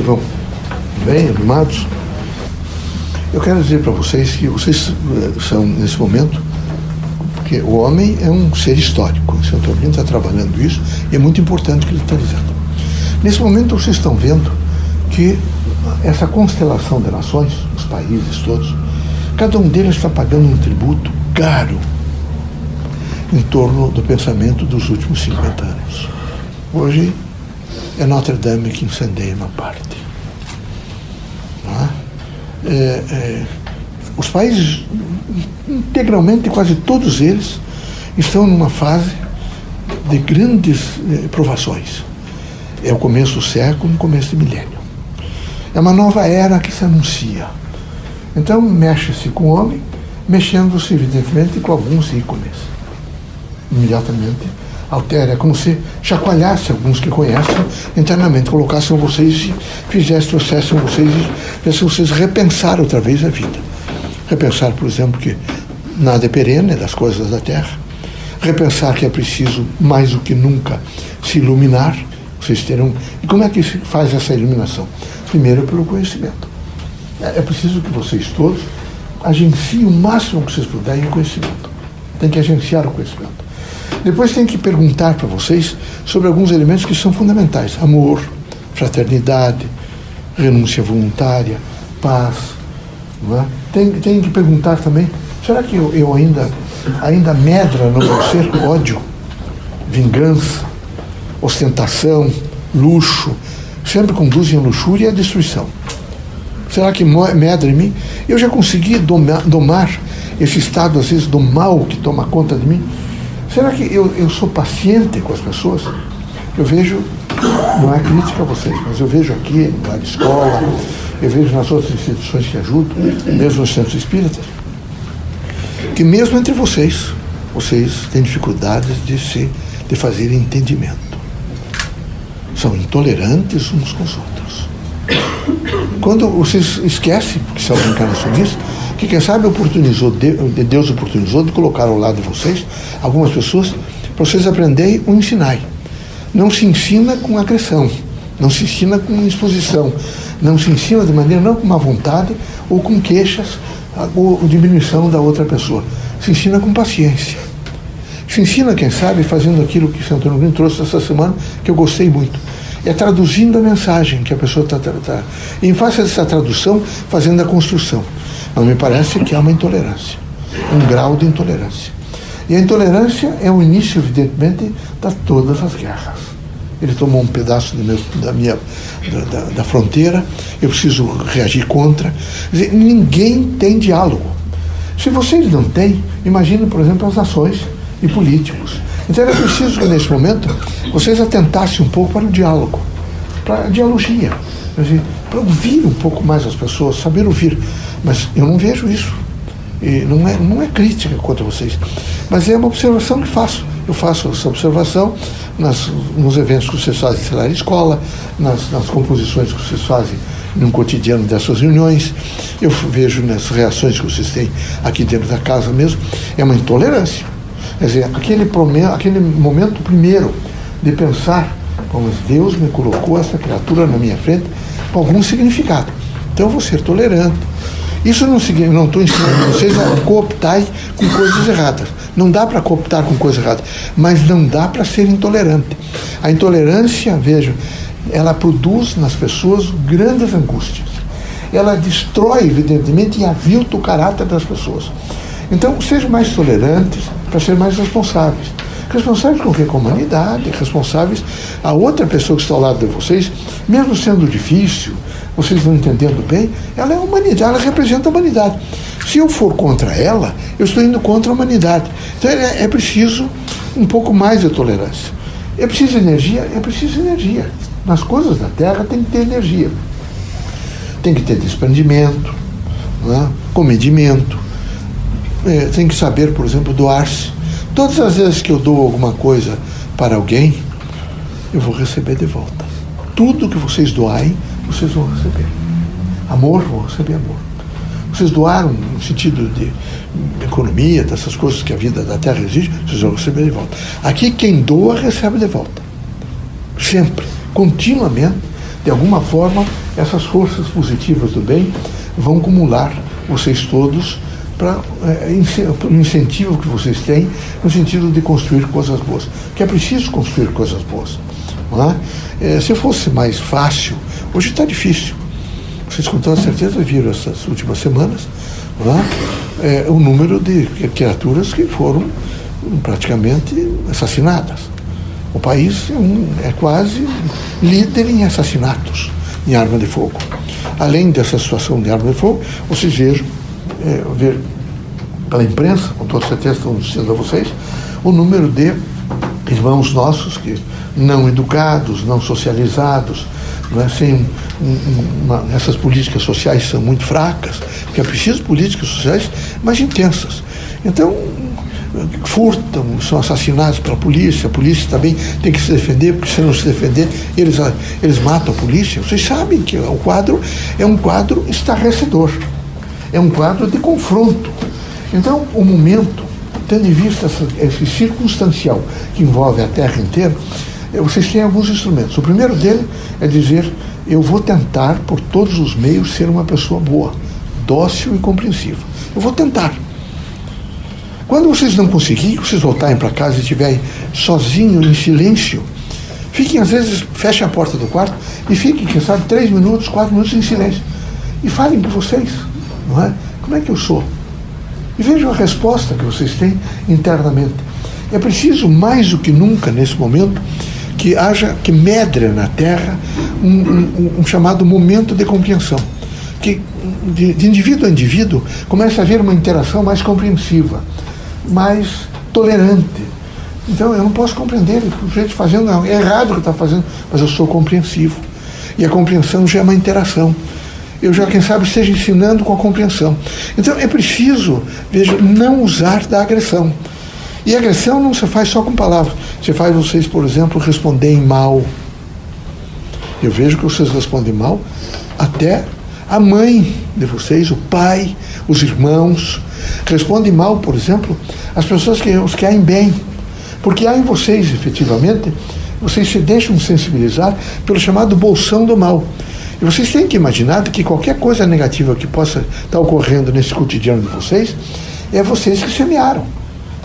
vão bem animados. Eu quero dizer para vocês que vocês eh, são, nesse momento, que o homem é um ser histórico. O Sr. Tolkien está trabalhando isso e é muito importante o que ele está dizendo. Nesse momento, vocês estão vendo que essa constelação de nações, os países todos, cada um deles está pagando um tributo caro em torno do pensamento dos últimos 50 anos. Hoje é Notre Dame que incendeia uma parte. É? É, é, os países, integralmente, quase todos eles, estão numa fase de grandes eh, provações. É o começo do século, o começo do milênio. É uma nova era que se anuncia. Então, mexe-se com o homem, mexendo-se, evidentemente, com alguns ícones. Imediatamente altera, é como se chacoalhasse alguns que conhecem internamente, colocassem vocês e fizessem, trouxessem vocês e fizessem vocês repensar outra vez a vida. Repensar, por exemplo, que nada é perene das coisas da terra. Repensar que é preciso, mais do que nunca, se iluminar. Vocês terão. E como é que se faz essa iluminação? Primeiro, pelo conhecimento. É, é preciso que vocês todos agenciem o máximo que vocês puderem o conhecimento. Tem que agenciar o conhecimento. Depois tem que perguntar para vocês sobre alguns elementos que são fundamentais: amor, fraternidade, renúncia voluntária, paz. É? Tem, tem que perguntar também: será que eu, eu ainda, ainda medra no meu ser ódio, vingança, ostentação, luxo? Sempre conduzem a luxúria e a destruição. Será que medra em mim? Eu já consegui domar, domar esse estado, às vezes, do mal que toma conta de mim? Será que eu, eu sou paciente com as pessoas? Eu vejo, não é crítica a vocês, mas eu vejo aqui na escola, eu vejo nas outras instituições que ajudam, mesmo nos centros espíritas, que mesmo entre vocês, vocês têm dificuldades de, se, de fazer entendimento. São intolerantes uns com os outros. Quando vocês esquecem, que são encarnacionistas, que quem sabe oportunizou, Deus oportunizou de colocar ao lado de vocês algumas pessoas para vocês aprenderem o ensinar. Não se ensina com agressão, não se ensina com exposição, não se ensina de maneira não com má vontade ou com queixas ou diminuição da outra pessoa. Se ensina com paciência. Se ensina, quem sabe, fazendo aquilo que Santo Antônio trouxe essa semana, que eu gostei muito. É traduzindo a mensagem que a pessoa está. Tá, tá, em face dessa tradução, fazendo a construção. Mas me parece que há uma intolerância, um grau de intolerância. E a intolerância é o início, evidentemente, de todas as guerras. Ele tomou um pedaço meu, da minha da, da, da, fronteira, eu preciso reagir contra. Dizer, ninguém tem diálogo. Se vocês não têm, imagine, por exemplo, as nações e políticos. Então era preciso que, nesse momento, vocês atentassem um pouco para o diálogo, para a dialogia, para ouvir um pouco mais as pessoas, saber ouvir. Mas eu não vejo isso. E não é, não é crítica contra vocês, mas é uma observação que faço. Eu faço essa observação nas, nos eventos que vocês fazem, sei lá, na escola, nas, nas composições que vocês fazem no cotidiano dessas reuniões, eu vejo nas reações que vocês têm aqui dentro da casa mesmo, é uma intolerância. Quer dizer, aquele, aquele momento primeiro de pensar, como Deus me colocou essa criatura na minha frente com algum significado. Então eu vou ser tolerante, isso não significa, não estou ensinando vocês a cooptar com coisas erradas. Não dá para cooptar com coisas erradas, mas não dá para ser intolerante. A intolerância, veja, ela produz nas pessoas grandes angústias. Ela destrói, evidentemente, e avilta o caráter das pessoas. Então, sejam mais tolerantes para ser mais responsáveis. Responsáveis com que? Com a humanidade, responsáveis a outra pessoa que está ao lado de vocês, mesmo sendo difícil, vocês não entendendo bem, ela é a humanidade, ela representa a humanidade. Se eu for contra ela, eu estou indo contra a humanidade. Então é, é preciso um pouco mais de tolerância. É preciso energia? É preciso energia. Nas coisas da Terra tem que ter energia. Tem que ter desprendimento, é? comedimento. É, tem que saber, por exemplo, doar-se. Todas as vezes que eu dou alguma coisa para alguém, eu vou receber de volta. Tudo que vocês doarem, vocês vão receber. Amor, vão receber amor. Vocês doaram no sentido de economia, dessas coisas que a vida da Terra exige, vocês vão receber de volta. Aqui, quem doa, recebe de volta. Sempre, continuamente, De alguma forma, essas forças positivas do bem vão acumular vocês todos para é, o incentivo que vocês têm no sentido de construir coisas boas. Que é preciso construir coisas boas. É? É, se fosse mais fácil, hoje está difícil. Vocês com toda certeza viram essas últimas semanas é? é, o número de criaturas que foram praticamente assassinadas. O país é, é quase líder em assassinatos em arma de fogo. Além dessa situação de arma de fogo, vocês vejam, é, ver pela imprensa, com toda certeza estão dizendo a vocês, o número de irmãos nossos que não educados, não socializados, é? Sem uma, essas políticas sociais são muito fracas, porque é preciso políticas sociais mais intensas. Então, furtam, são assassinados pela polícia, a polícia também tem que se defender, porque se não se defender, eles, eles matam a polícia. Vocês sabem que o quadro é um quadro estarrecedor, é um quadro de confronto. Então, o momento, tendo em vista esse circunstancial que envolve a terra inteira, vocês têm alguns instrumentos. O primeiro dele é dizer: eu vou tentar, por todos os meios, ser uma pessoa boa, dócil e compreensiva. Eu vou tentar. Quando vocês não conseguirem, vocês voltarem para casa e estiverem sozinhos, em silêncio, fiquem, às vezes, fechem a porta do quarto e fiquem, quem sabe, três minutos, quatro minutos em silêncio. E falem para vocês, não é? Como é que eu sou? E vejam a resposta que vocês têm internamente. É preciso, mais do que nunca, nesse momento, que haja, que medre na Terra um, um, um chamado momento de compreensão. Que de, de indivíduo a indivíduo comece a haver uma interação mais compreensiva mais tolerante. Então eu não posso compreender o jeito de fazer, não. É errado o que está fazendo, mas eu sou compreensivo. E a compreensão já é uma interação. Eu já, quem sabe, esteja ensinando com a compreensão. Então é preciso, veja, não usar da agressão. E agressão não se faz só com palavras. Você faz vocês, por exemplo, responderem mal. Eu vejo que vocês respondem mal até a mãe de vocês, o pai, os irmãos. Respondem mal, por exemplo, as pessoas que os querem bem. Porque há em vocês, efetivamente, vocês se deixam sensibilizar pelo chamado bolsão do mal. E vocês têm que imaginar que qualquer coisa negativa que possa estar ocorrendo nesse cotidiano de vocês, é vocês que semearam.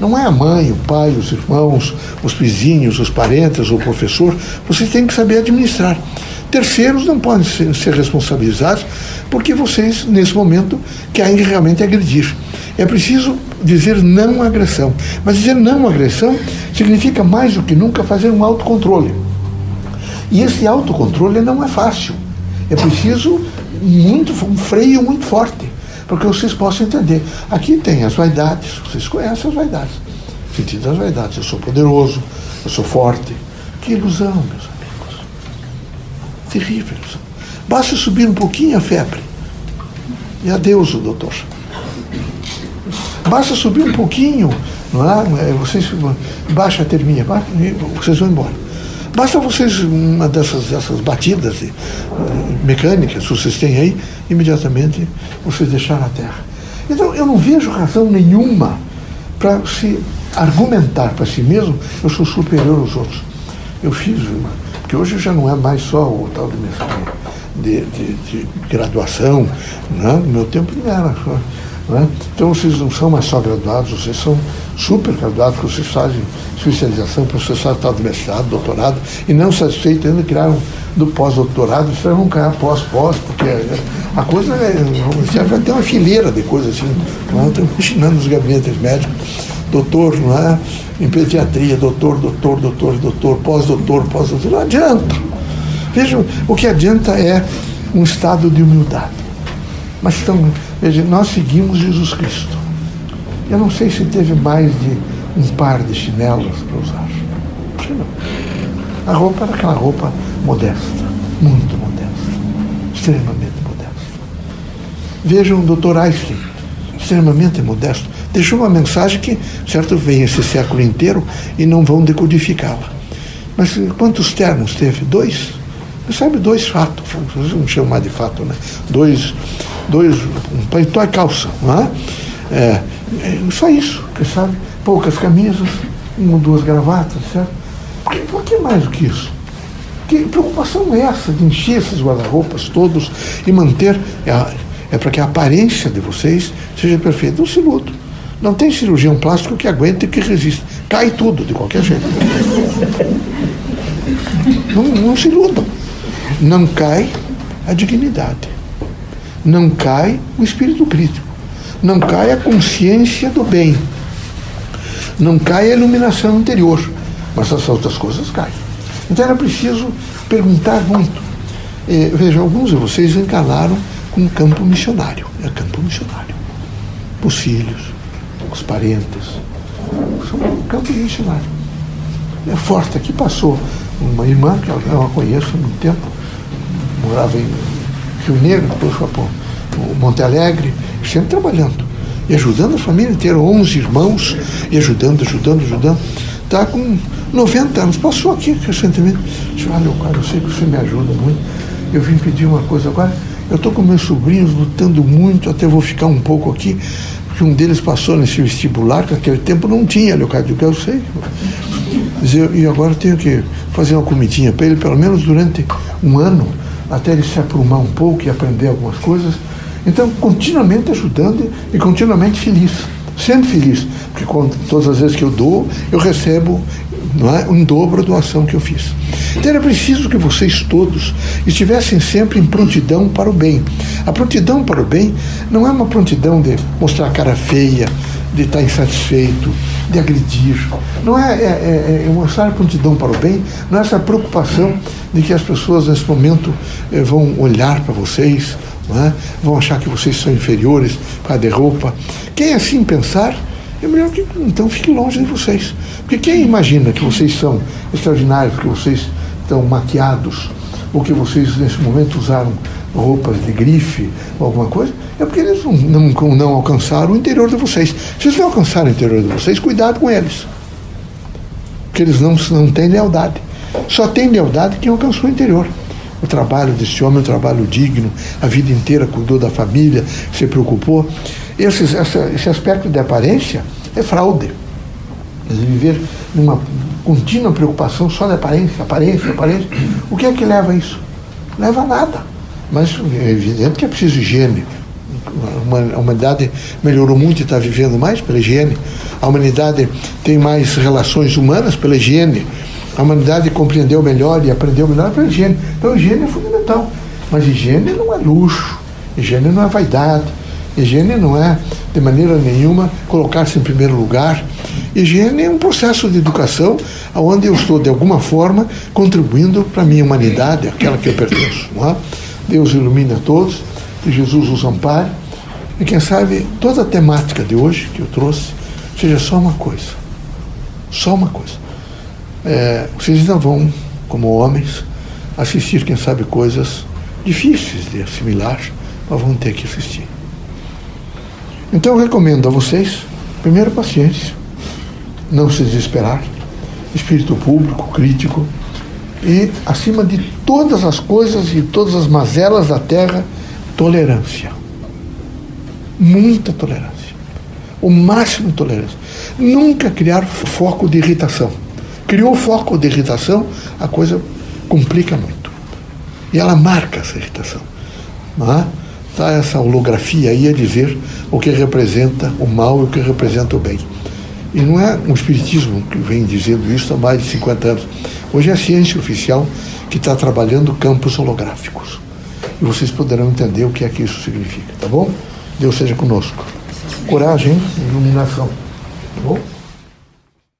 Não é a mãe, o pai, os irmãos, os vizinhos, os parentes, o professor. Vocês têm que saber administrar. Terceiros não podem ser, ser responsabilizados porque vocês, nesse momento, querem realmente agredir. É preciso dizer não à agressão. Mas dizer não à agressão significa mais do que nunca fazer um autocontrole. E esse autocontrole não é fácil. É preciso muito, um freio muito forte, para que vocês possam entender. Aqui tem as vaidades, vocês conhecem as vaidades. Sentido das vaidades. Eu sou poderoso, eu sou forte. Que ilusão, meus amigos. Terrível ilusão. Basta subir um pouquinho a febre. E adeus, o doutor. Basta subir um pouquinho, não é? vocês baixa a terminha, vocês vão embora. Basta vocês, uma dessas, dessas batidas uh, mecânicas, que vocês têm aí, imediatamente vocês deixaram a terra. Então eu não vejo razão nenhuma para se argumentar para si mesmo, eu sou superior aos outros. Eu fiz, porque hoje já não é mais só o tal de de, de, de graduação. Né? No meu tempo não era. Né? Então vocês não são mais só graduados, vocês são super graduados, vocês fazem especialização, processado tal de mestrado, doutorado, e não satisfeito ainda criaram do pós-doutorado, vocês vão criar pós-pós, porque a coisa é, vai ter uma fileira de coisas assim, não estão imaginando os gabinetes médicos, doutor, não é? Em pediatria, doutor, doutor, doutor, doutor, pós-doutor, pós-doutor, não adianta. Vejam, o que adianta é um estado de humildade. Mas então, veja, nós seguimos Jesus Cristo. Eu não sei se teve mais de um par de chinelos para usar. A roupa era aquela roupa modesta, muito modesta, extremamente modesta. Vejam o Dr. Einstein, extremamente modesto. Deixou uma mensagem que, certo, vem esse século inteiro e não vão decodificá-la. Mas quantos termos teve? Dois? Você sabe, dois fatos, não chamam de fato, né? Dois, dois um paletó e calça, não é? é? é só isso, sabe? Poucas camisas, uma ou duas gravatas, certo? Por que, por que mais do que isso? Que preocupação é essa de encher esses guarda-roupas todos e manter. É, é para que a aparência de vocês seja perfeita. Não se iludo. Não tem cirurgião plástico que aguente e que resista. Cai tudo, de qualquer jeito. Não, não se iludam. Não cai a dignidade. Não cai o espírito crítico. Não cai a consciência do bem. Não cai a iluminação interior. Mas essas outras coisas caem. Então era preciso perguntar muito. Eh, veja, alguns de vocês encanaram com campo missionário. É campo missionário. Os filhos, os parentes. São campo missionário. É forte. Aqui passou uma irmã, que eu, eu a conheço há muito tempo, morava em Rio Negro, depois foi para Monte Alegre, sempre trabalhando. E ajudando a família inteira, 11 irmãos, e ajudando, ajudando, ajudando. Está com 90 anos. Passou aqui recentemente. Disse, olha, cara, eu sei que você me ajuda muito. Eu vim pedir uma coisa agora. Eu estou com meus sobrinhos lutando muito, até vou ficar um pouco aqui, porque um deles passou nesse vestibular, que naquele tempo não tinha Leocádio, que eu sei. E agora eu tenho que fazer uma comidinha para ele, pelo menos durante um ano, até ele se aprumar um pouco e aprender algumas coisas. Então, continuamente ajudando e continuamente feliz, sempre feliz, porque todas as vezes que eu dou, eu recebo não é, um dobro da doação que eu fiz. Então era preciso que vocês todos estivessem sempre em prontidão para o bem. A prontidão para o bem não é uma prontidão de mostrar a cara feia, de estar insatisfeito, de agredir. Não é, é, é, é mostrar prontidão para o bem, não é essa preocupação de que as pessoas nesse momento eh, vão olhar para vocês, é? vão achar que vocês são inferiores para de roupa. Quem assim pensar, é melhor que então fique longe de vocês. Porque quem imagina que vocês são extraordinários, que vocês estão maquiados, ou que vocês nesse momento usaram roupas de grife ou alguma coisa, é porque eles não, não, não alcançaram o interior de vocês. Se vocês não alcançaram o interior de vocês, cuidado com eles. Porque eles não, não têm lealdade. Só tem lealdade quem alcançou o interior. O trabalho desse homem é um trabalho digno, a vida inteira cuidou da família, se preocupou. Esse, essa, esse aspecto de aparência é fraude. Viver numa contínua preocupação só de aparência, aparência, aparência. O que é que leva a isso? Leva a nada. Mas é evidente que é preciso higiene, a humanidade melhorou muito e está vivendo mais pela higiene. A humanidade tem mais relações humanas pela higiene. A humanidade compreendeu melhor e aprendeu melhor pela higiene. Então, higiene é fundamental. Mas higiene não é luxo, higiene não é vaidade, higiene não é, de maneira nenhuma, colocar-se em primeiro lugar. Higiene é um processo de educação onde eu estou, de alguma forma, contribuindo para a minha humanidade, aquela que eu pertenço. É? Deus ilumina todos que Jesus os ampare. E quem sabe toda a temática de hoje que eu trouxe seja só uma coisa. Só uma coisa. É, vocês ainda vão, como homens, assistir, quem sabe, coisas difíceis de assimilar, mas vão ter que assistir. Então eu recomendo a vocês, primeiro, paciência, não se desesperar, espírito público, crítico, e, acima de todas as coisas e todas as mazelas da terra, tolerância. Muita tolerância. O máximo de tolerância. Nunca criar foco de irritação. Criou foco de irritação, a coisa complica muito. E ela marca essa irritação. Não é? Está essa holografia aí a dizer o que representa o mal e o que representa o bem. E não é um espiritismo que vem dizendo isso há mais de 50 anos. Hoje é a ciência oficial que está trabalhando campos holográficos e vocês poderão entender o que é que isso significa, tá bom? Deus seja conosco. Coragem, iluminação, tá bom?